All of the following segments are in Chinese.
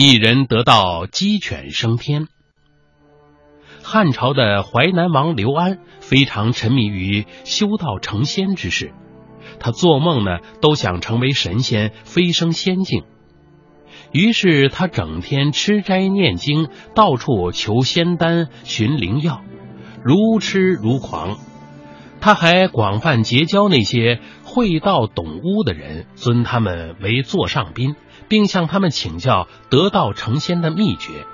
一人得道，鸡犬升天。汉朝的淮南王刘安非常沉迷于修道成仙之事，他做梦呢都想成为神仙，飞升仙境。于是他整天吃斋念经，到处求仙丹、寻灵药，如痴如狂。他还广泛结交那些会道懂巫的人，尊他们为座上宾，并向他们请教得道成仙的秘诀。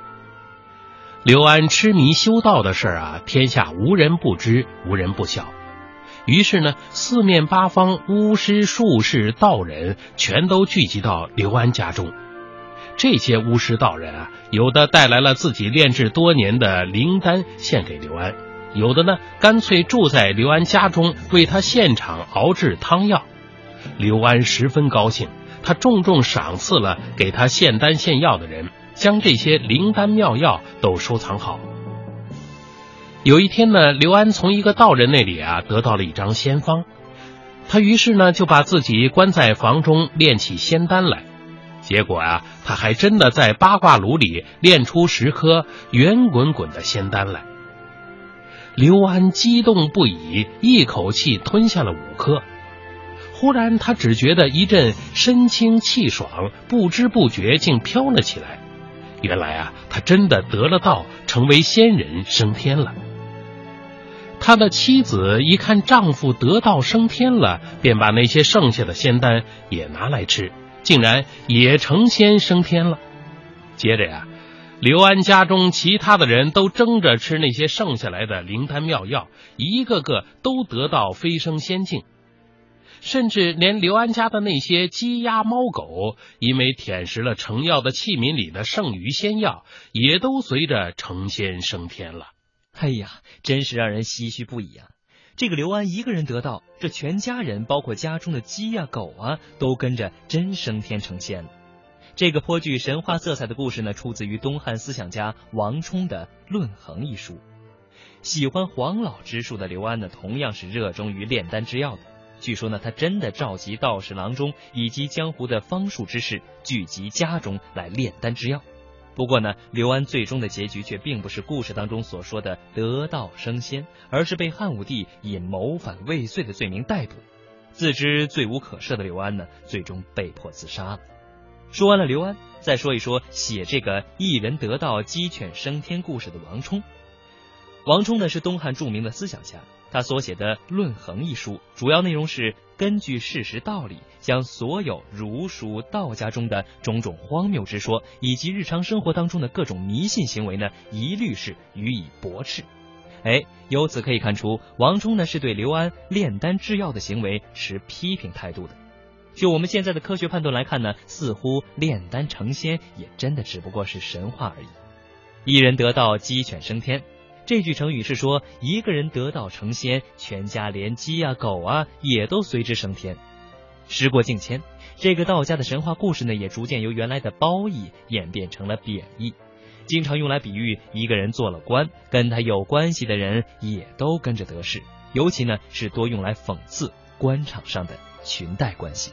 刘安痴迷修道的事啊，天下无人不知，无人不晓。于是呢，四面八方巫师、术士、道人全都聚集到刘安家中。这些巫师道人啊，有的带来了自己炼制多年的灵丹献给刘安。有的呢，干脆住在刘安家中，为他现场熬制汤药。刘安十分高兴，他重重赏赐了给他献丹献药的人，将这些灵丹妙药都收藏好。有一天呢，刘安从一个道人那里啊得到了一张仙方，他于是呢就把自己关在房中炼起仙丹来。结果啊，他还真的在八卦炉里炼出十颗圆滚滚的仙丹来。刘安激动不已，一口气吞下了五颗。忽然，他只觉得一阵身轻气爽，不知不觉竟飘了起来。原来啊，他真的得了道，成为仙人升天了。他的妻子一看丈夫得道升天了，便把那些剩下的仙丹也拿来吃，竟然也成仙升天了。接着呀。刘安家中其他的人都争着吃那些剩下来的灵丹妙药，一个个都得到飞升仙境，甚至连刘安家的那些鸡鸭猫狗，因为舔食了成药的器皿里的剩余仙药，也都随着成仙升天了。哎呀，真是让人唏嘘不已啊！这个刘安一个人得道，这全家人，包括家中的鸡呀狗啊，都跟着真升天成仙了。这个颇具神话色彩的故事呢，出自于东汉思想家王充的《论衡》一书。喜欢黄老之术的刘安呢，同样是热衷于炼丹制药的。据说呢，他真的召集道士郎中以及江湖的方术之士聚集家中来炼丹制药。不过呢，刘安最终的结局却并不是故事当中所说的得道升仙，而是被汉武帝以谋反未遂的罪名逮捕。自知罪无可赦的刘安呢，最终被迫自杀了。说完了刘安，再说一说写这个一人得道鸡犬升天故事的王充。王充呢是东汉著名的思想家，他所写的《论衡》一书，主要内容是根据事实道理，将所有儒术道家中的种种荒谬之说，以及日常生活当中的各种迷信行为呢，一律是予以驳斥。哎，由此可以看出，王充呢是对刘安炼丹制药的行为持批评态度的。就我们现在的科学判断来看呢，似乎炼丹成仙也真的只不过是神话而已。一人得道，鸡犬升天。这句成语是说一个人得道成仙，全家连鸡啊狗啊也都随之升天。时过境迁，这个道家的神话故事呢，也逐渐由原来的褒义演变成了贬义，经常用来比喻一个人做了官，跟他有关系的人也都跟着得势。尤其呢是多用来讽刺官场上的裙带关系。